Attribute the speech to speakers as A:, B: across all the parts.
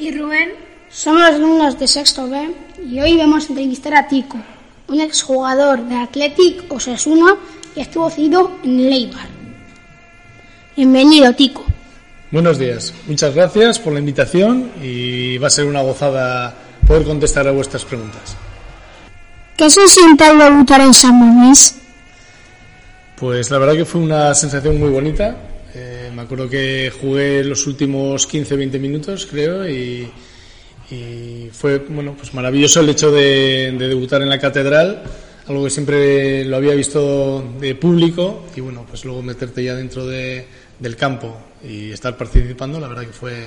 A: Y Rubén.
B: somos los alumnos de sexto B y hoy vamos a entrevistar a Tico, un exjugador de Athletic Osasuna que estuvo cedido en el Eibar. Bienvenido, Tico.
C: Buenos días, muchas gracias por la invitación y va a ser una gozada poder contestar a vuestras preguntas.
B: ¿Qué se siente al debutar en San Mamés?
C: Pues la verdad que fue una sensación muy bonita. Eh, me acuerdo que jugué los últimos 15-20 minutos, creo, y, y fue bueno, pues maravilloso el hecho de, de debutar en la catedral, algo que siempre lo había visto de público, y bueno, pues luego meterte ya dentro de, del campo y estar participando, la verdad que fue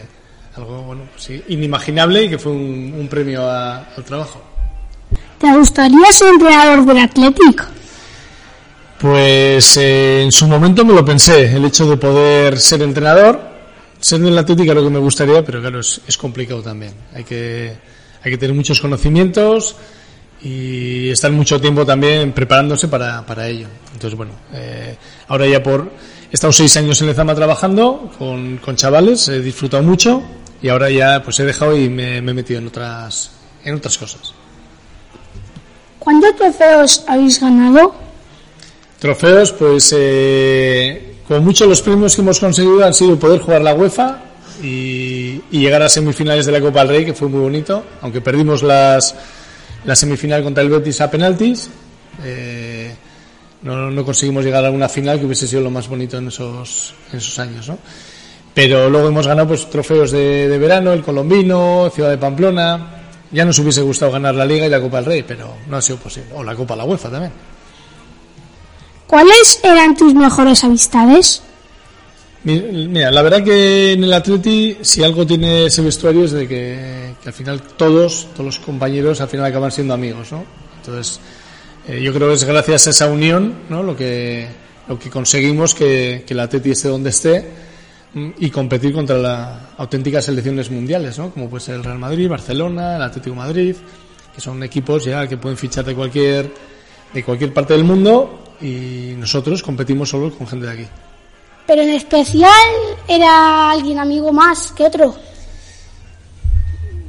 C: algo bueno, pues inimaginable y que fue un, un premio a- al trabajo.
B: ¿Te gustaría ser entrenador del Athletic?
C: Pues eh, en su momento me lo pensé, el hecho de poder ser entrenador, ser en la Atlética lo que me gustaría, pero claro, es, complicado también. Hay que, hay que tener muchos conocimientos y estar mucho tiempo también preparándose para, para ello. Entonces, bueno, eh, ahora ya por... He estado seis años en Lezama trabajando con, con chavales, he disfrutado mucho y ahora ya pues he dejado y me, me he metido en otras, en otras cosas.
B: ¿Cuántos trofeos habéis ganado?
C: Trofeos, pues eh, como muchos los premios que hemos conseguido han sido poder jugar la UEFA y, llegar a semifinales de la Copa del Rey, que fue muy bonito, aunque perdimos las, la semifinal contra el Betis a penaltis. eh, no, conseguimos llegar a una final que hubiese sido lo más bonito en esos, esos años, ¿no? Pero luego hemos ganado pues trofeos de, de verano, el Colombino, Ciudad de Pamplona. Ya nos hubiese gustado ganar la Liga y la Copa del Rey, pero no ha sido posible. O la Copa la UEFA también.
B: ¿Cuáles eran tus mejores amistades?
C: Mi- Mira, la verdad que en el Atleti, si algo tiene ese vestuario es de que, al final todos, todos los compañeros al final acaban siendo amigos, ¿no? Entonces, eh, yo creo que es gracias a esa unión, ¿no? Lo que, lo que conseguimos que, el Atleti esté donde esté mm, y competir contra las auténticas selecciones mundiales, ¿no? Como puede ser el Real Madrid, Barcelona, el Atlético Madrid, que son equipos ya que pueden fichar de cualquier, de cualquier parte del mundo y nosotros competimos solo con gente de aquí.
B: Pero en especial era alguien amigo más que otro.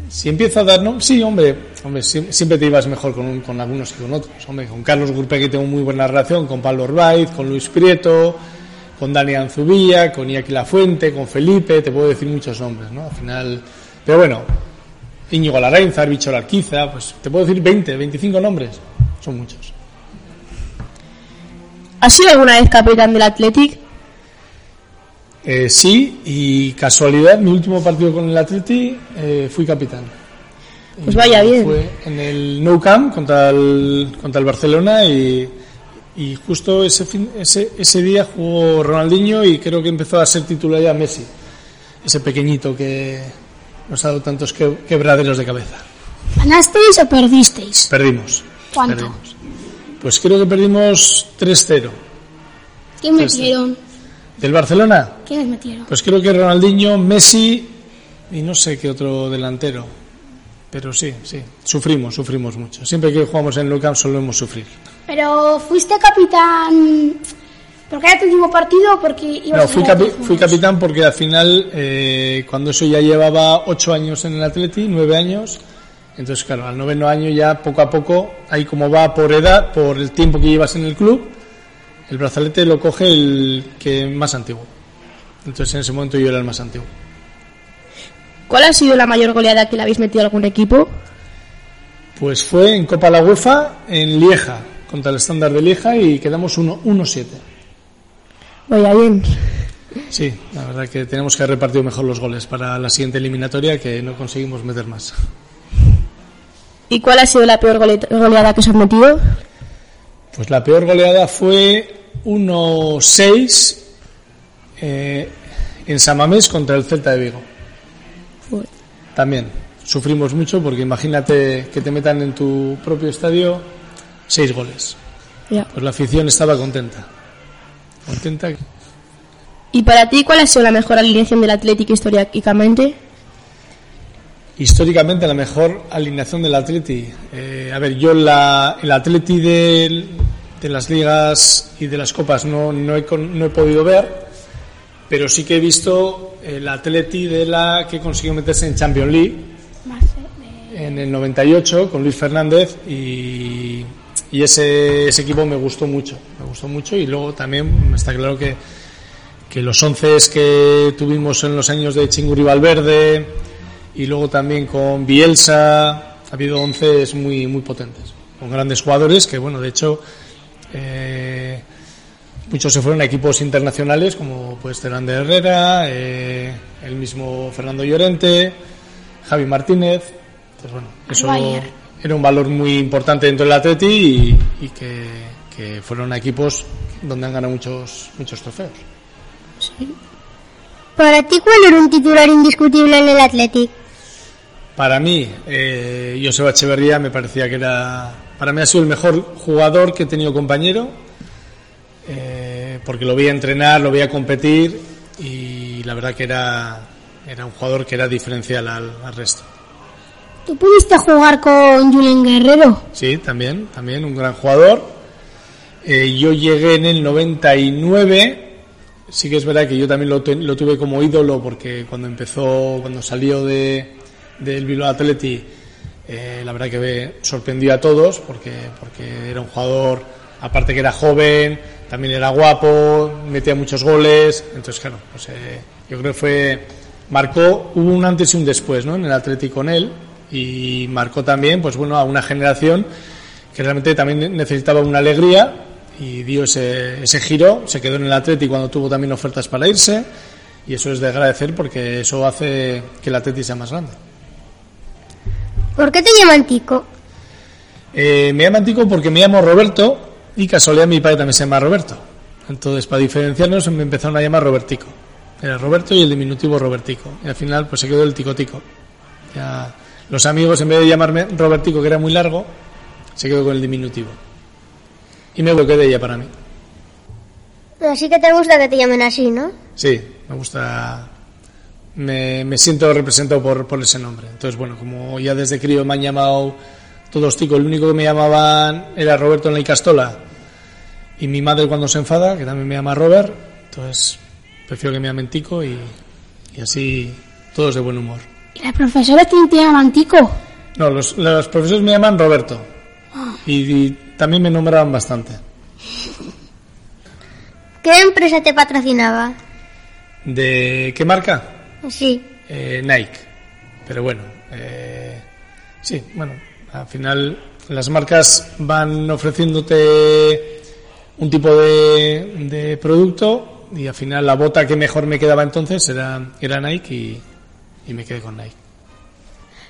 C: Si empieza a dar, ¿no? Sí, hombre, hombre sie- siempre te ibas mejor con, un- con algunos que con otros. Hombre, con Carlos Gurpegui tengo muy buena relación, con Pablo Orbaiz, con Luis Prieto, con Dani Anzubilla, con Iñaki Lafuente, con Felipe, te puedo decir muchos nombres, ¿no? Al final, pero bueno, Íñigo Larrainza, Bicho Arquiza, pues te puedo decir 20, 25 nombres, son muchos.
D: ¿Has sido alguna vez capitán del Athletic?
C: Eh, sí, y casualidad, mi último partido con el Atleti eh, fui capitán.
D: Pues vaya bien.
C: Fue en el Nou Camp contra el, contra el Barcelona y, y justo ese, fin- ese, ese día jugó Ronaldinho y creo que empezó a ser titular ya Messi, ese pequeñito que nos ha dado tantos que- quebraderos de cabeza.
B: ¿Ganasteis o perdisteis?
C: Perdimos.
B: ¿Cuánto?
C: Perdimos. Pues creo que perdimos 3-0.
B: ¿Quién metieron?
C: ¿Del Barcelona?
B: ¿Quiénes metieron?
C: Pues creo que Ronaldinho, Messi y no sé qué otro delantero. Pero sí, sí, sufrimos, sufrimos mucho. Siempre que jugamos en el Camp solemos sufrir.
B: Pero fuiste capitán porque era tu último partido porque ibas
C: No,
B: a
C: fui, capi-
B: juegos?
C: capitán porque al final, eh, cuando eso ya llevaba ocho años en el Atleti, nueve años, entonces claro, al noveno año ya poco a poco, ahí como va por edad, por el tiempo que llevas en el club, el brazalete lo coge el que más antiguo. Entonces en ese momento yo era el más antiguo.
D: ¿Cuál ha sido la mayor goleada que le habéis metido a algún equipo?
C: Pues fue en Copa la UEFA en Lieja, contra el estándar de Lieja y quedamos 1 1-7.
D: Vaya bien.
C: Sí, la verdad que tenemos que haber repartido mejor los goles para la siguiente eliminatoria que no conseguimos meter más.
D: ¿Y cuál ha sido la peor gole- goleada que os han metido?
C: Pues la peor goleada fue 1-6 eh, en Samamés contra el Celta de Vigo.
D: Joder.
C: También sufrimos mucho porque imagínate que te metan en tu propio estadio seis goles.
D: Ya.
C: Pues la afición estaba contenta. Contenta.
D: ¿Y para ti cuál ha sido la mejor alineación del Athletic históricamente?
C: Históricamente la mejor alineación del Atleti. Eh, a ver, yo la, el Atleti de las ligas y de las copas no, no, he, con- no he podido ver, pero sí que he visto el Atleti de la que consiguió meterse en Champions League en el 98 con Luis Fernández y, y ese, ese equipo me gustó mucho, me gustó mucho y luego también está claro que, que los 11 que tuvimos en los años de Chinguri Valverde y luego también con Bielsa, ha habido 11 muy, muy potentes, con grandes jugadores que bueno, de hecho eh, muchos se fueron a equipos internacionales como pues Terán de Herrera, eh, el mismo Fernando Llorente, Javi Martínez. Entonces, bueno, eso
B: Bayern.
C: era un valor muy importante dentro del Atleti y, y que, que fueron a equipos donde han ganado muchos, muchos trofeos.
E: Para ti, ¿cuál era un titular indiscutible en el Athletic?
C: Para mí, eh, Joseba Echeverría me parecía que era. Para mí ha sido el mejor jugador que he tenido compañero, eh, porque lo veía entrenar, lo veía competir y la verdad que era, era un jugador que era diferencial al, al resto.
B: ¿Tú pudiste jugar con Julen Guerrero?
C: Sí, también, también un gran jugador. Eh, yo llegué en el 99. Sí que es verdad que yo también lo tuve como ídolo porque cuando empezó, cuando salió de, del Bilbao Athletic, eh, la verdad que sorprendió a todos porque, porque era un jugador, aparte que era joven, también era guapo, metía muchos goles. Entonces, claro, pues, eh, yo creo que fue, marcó, hubo un antes y un después ¿no? en el Athletic con él y marcó también, pues bueno, a una generación que realmente también necesitaba una alegría y dio ese, ese giro, se quedó en el Atleti cuando tuvo también ofertas para irse y eso es de agradecer porque eso hace que el Atleti sea más grande.
E: ¿Por qué te llaman Tico?
C: Eh, me llaman Tico porque me llamo Roberto y casualidad mi padre también se llama Roberto. Entonces, para diferenciarnos, me empezaron a llamar Robertico. Era Roberto y el diminutivo Robertico. Y al final, pues se quedó el Tico Tico. Ya, los amigos, en vez de llamarme Robertico, que era muy largo, se quedó con el diminutivo. Y me bloqueé de ella para mí.
E: Así que te gusta que te llamen así, ¿no?
C: Sí, me gusta. Me, me siento representado por, por ese nombre. Entonces, bueno, como ya desde crío me han llamado todos ticos, el único que me llamaban era Roberto en la Icastola. Y mi madre cuando se enfada, que también me llama Robert. Entonces, prefiero que me llamen tico y, y así todos de buen humor.
B: ¿Y las profesoras te te llaman Tico?
C: No, los, los profesores me llaman Roberto. Y, y también me nombraban bastante.
E: ¿Qué empresa te patrocinaba?
C: ¿De qué marca?
E: Sí.
C: Eh, Nike. Pero bueno, eh, sí, bueno, al final las marcas van ofreciéndote un tipo de, de producto y al final la bota que mejor me quedaba entonces era, era Nike y, y me quedé con Nike.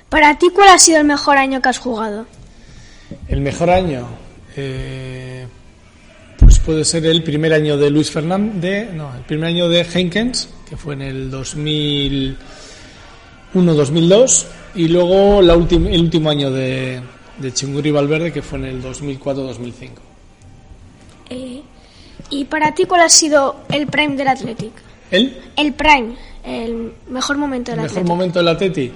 A: Para ti, ¿cuál ha sido el mejor año que has jugado?
C: El mejor año, eh, puede ser el primer año de Luis Fernández, no, el primer año de Henkens, que fue en el 2001-2002, y luego la última el último año de, de Chinguri Valverde, que fue en el 2004-2005.
A: Eh, ¿Y para ti, cuál ha sido el prime del Athletic?
C: ¿El?
A: El prime, el mejor momento del
C: El mejor
A: Athletic.
C: momento del Atleti.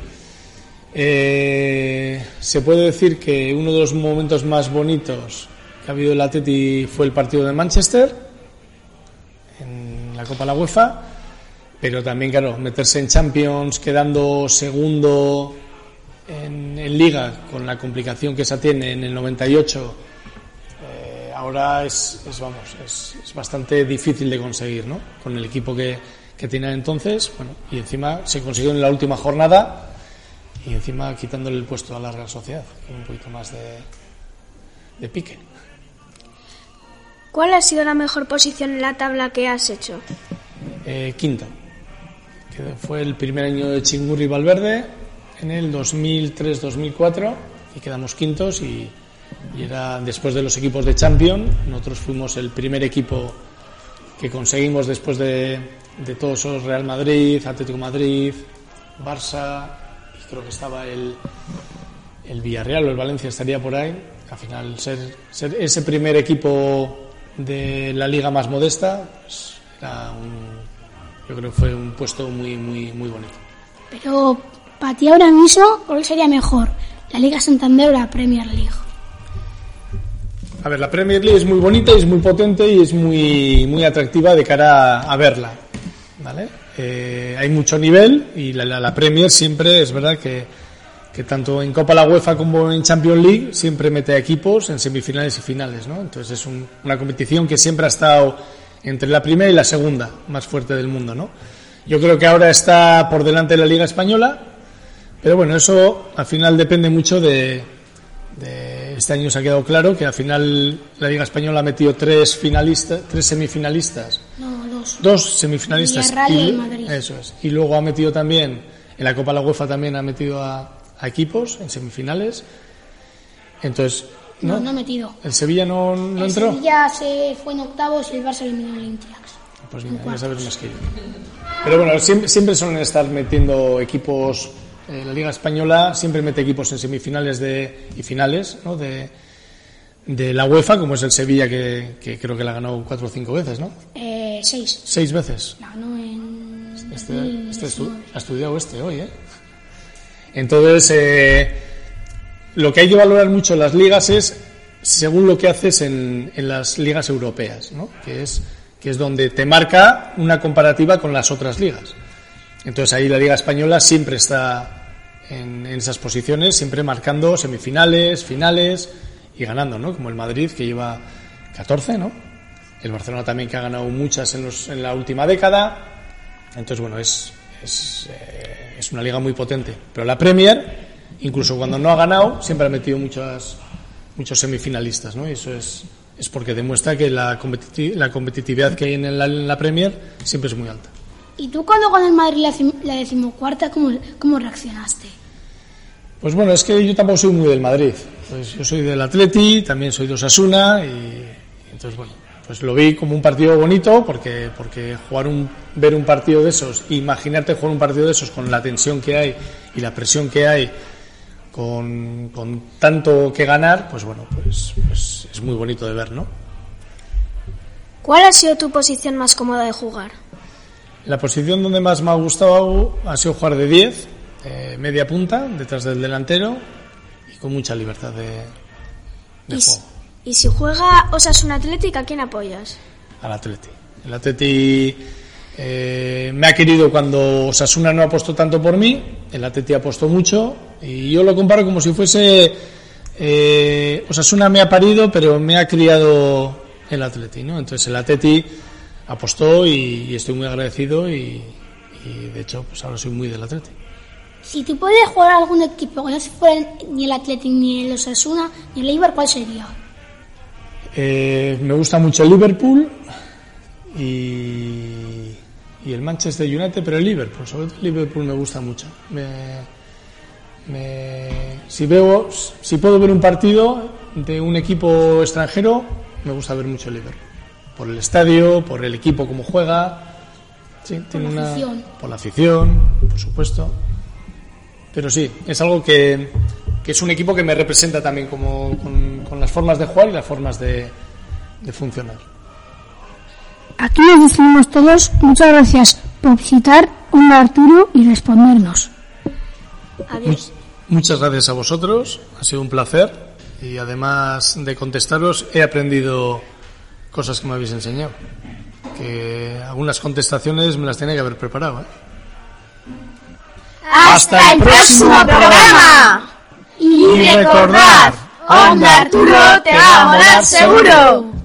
C: Eh, se puede decir que uno de los momentos más bonitos que ha habido el Atleti fue el partido de Manchester en la Copa de la UEFA, pero también, claro, meterse en Champions quedando segundo en, Liga con la complicación que esa tiene en el 98 eh, ahora es, es, vamos es, es bastante difícil de conseguir ¿no? con el equipo que, que tenía entonces bueno y encima se consiguió en la última jornada y encima quitándole el puesto a la Real Sociedad con un poquito más de, de pique
A: ¿Cuál ha sido la mejor posición en la tabla que has hecho?
C: Eh, quinto que fue el primer año de Chingurri Valverde en el 2003-2004 y quedamos quintos y, y era después de los equipos de Champions nosotros fuimos el primer equipo que conseguimos después de, de todos esos Real Madrid, Atlético Madrid, Barça y creo que estaba el, el Villarreal o el Valencia estaría por ahí. Al final ser, ser ese primer equipo de la liga más modesta pues, era un, yo creo que fue un puesto muy muy muy bonito.
B: Pero para ti ahora mismo, ¿cuál sería mejor? ¿La Liga Santander o la Premier League?
C: a ver, la Premier League es muy bonita y es muy potente y es muy, muy atractiva de cara a, a verla. ¿Vale? Eh, hay mucho nivel y la, la- la Premier siempre es verdad que, que tanto en Copa la UEFA como en Champions League siempre mete equipos en semifinales y finales, ¿no? Entonces es un- una competición que siempre ha estado entre la primera y la segunda más fuerte del mundo, ¿no? Yo creo que ahora está por delante de la Liga Española, pero bueno, eso al final depende mucho de, de- este año se ha quedado claro que al final la Liga Española ha metido tres finalistas, tres semifinalistas,
B: No, dos.
C: dos semifinalistas
B: Villarreal y Madrid.
C: eso es. Y luego ha metido también en la Copa la UEFA también ha metido a, a equipos en semifinales. Entonces,
B: No,
C: ¿no?
B: metido.
C: El Sevilla no, no
B: El
C: entró.
B: Sevilla se fue en octavos y el Barça eliminó al Olympiacos.
C: Pues mira, ya sabes más que yo. Pero bueno, siempre, siempre suelen estar metiendo equipos. eh, la Liga Española siempre mete equipos en semifinales de, y finales ¿no? de, de la UEFA, como es el Sevilla, que, que creo que la ganado cuatro o cinco veces, ¿no?
B: Eh, seis.
C: Seis veces.
B: Ganó en.
C: Este,
B: 2019.
C: este estu- ha estudiado este hoy, ¿eh? Entonces, eh, lo que hay que valorar mucho en las ligas es según lo que haces en, en las ligas europeas, ¿no? Que es, que es donde te marca una comparativa con las otras ligas. Entonces ahí la Liga Española siempre está en, en esas posiciones, siempre marcando semifinales, finales y ganando, ¿no? Como el Madrid que lleva 14, ¿no? El Barcelona también que ha ganado muchas en, en la última década. Entonces, bueno, es, es, eh, es una liga muy potente. Pero la Premier, incluso cuando no ha ganado, siempre ha metido muchas, muchos semifinalistas, ¿no? Y eso es, es porque demuestra que la, competiti- la competitividad que hay en la, en la Premier siempre es muy alta.
B: ¿Y tú cuando ganó el Madrid la, decim- la decimocuarta, cómo, cómo reaccionaste?
C: Pues bueno, es que yo tampoco soy muy del Madrid. Pues yo soy del Atleti, también soy de Osasuna y entonces bueno, pues lo vi como un partido bonito porque porque jugar un ver un partido de esos, imaginarte jugar un partido de esos con la tensión que hay y la presión que hay con, con tanto que ganar, pues bueno, pues, pues es muy bonito de ver, ¿no?
A: ¿Cuál ha sido tu posición más cómoda de jugar?
C: La posición donde más me ha gustado ha sido jugar de 10, eh, media punta, detrás del delantero y con mucha libertad de, de juego.
A: Y si juega Osasuna Atlética, ¿a quién apoyas?
C: al Atleti. El Atleti eh, me ha querido cuando Osasuna no apostó tanto por mí, el Atleti apostó mucho y yo lo comparo como si fuese eh, Osasuna me ha parido pero me ha criado el Atleti, ¿no? Entonces el Atleti apostó y, y estoy muy agradecido y, y, de hecho pues ahora soy muy del Atleti.
B: Si tú puedes jugar a algún equipo que no se fuera ni el Athletic, ni el Osasuna, ni el Eibar, ¿cuál sería?
C: Eh, me gusta mucho el Liverpool y, y el Manchester United, pero el Liverpool, sobre todo el Liverpool me gusta mucho. Me, me- si veo, si puedo ver un partido de un equipo extranjero, me gusta ver mucho el Liverpool. Por el estadio, por el equipo como juega, sí, tiene
B: la
C: una-
B: afición.
C: por la afición, por supuesto. Pero sí, es algo que, que es un equipo que me representa también como, con, con las formas de jugar y las formas de, de funcionar.
B: Aquí les decimos todos muchas gracias por visitar Onda Arturo y respondernos.
A: Adiós.
C: Much- muchas gracias a vosotros, ha sido un placer y además de contestaros he aprendido cosas que me habéis enseñado. Que algunas contestaciones me las tenía que haber preparado. ¿eh?
D: ¡Hasta el próximo programa!
C: Y recordad,
D: Onda Arturo te va a seguro.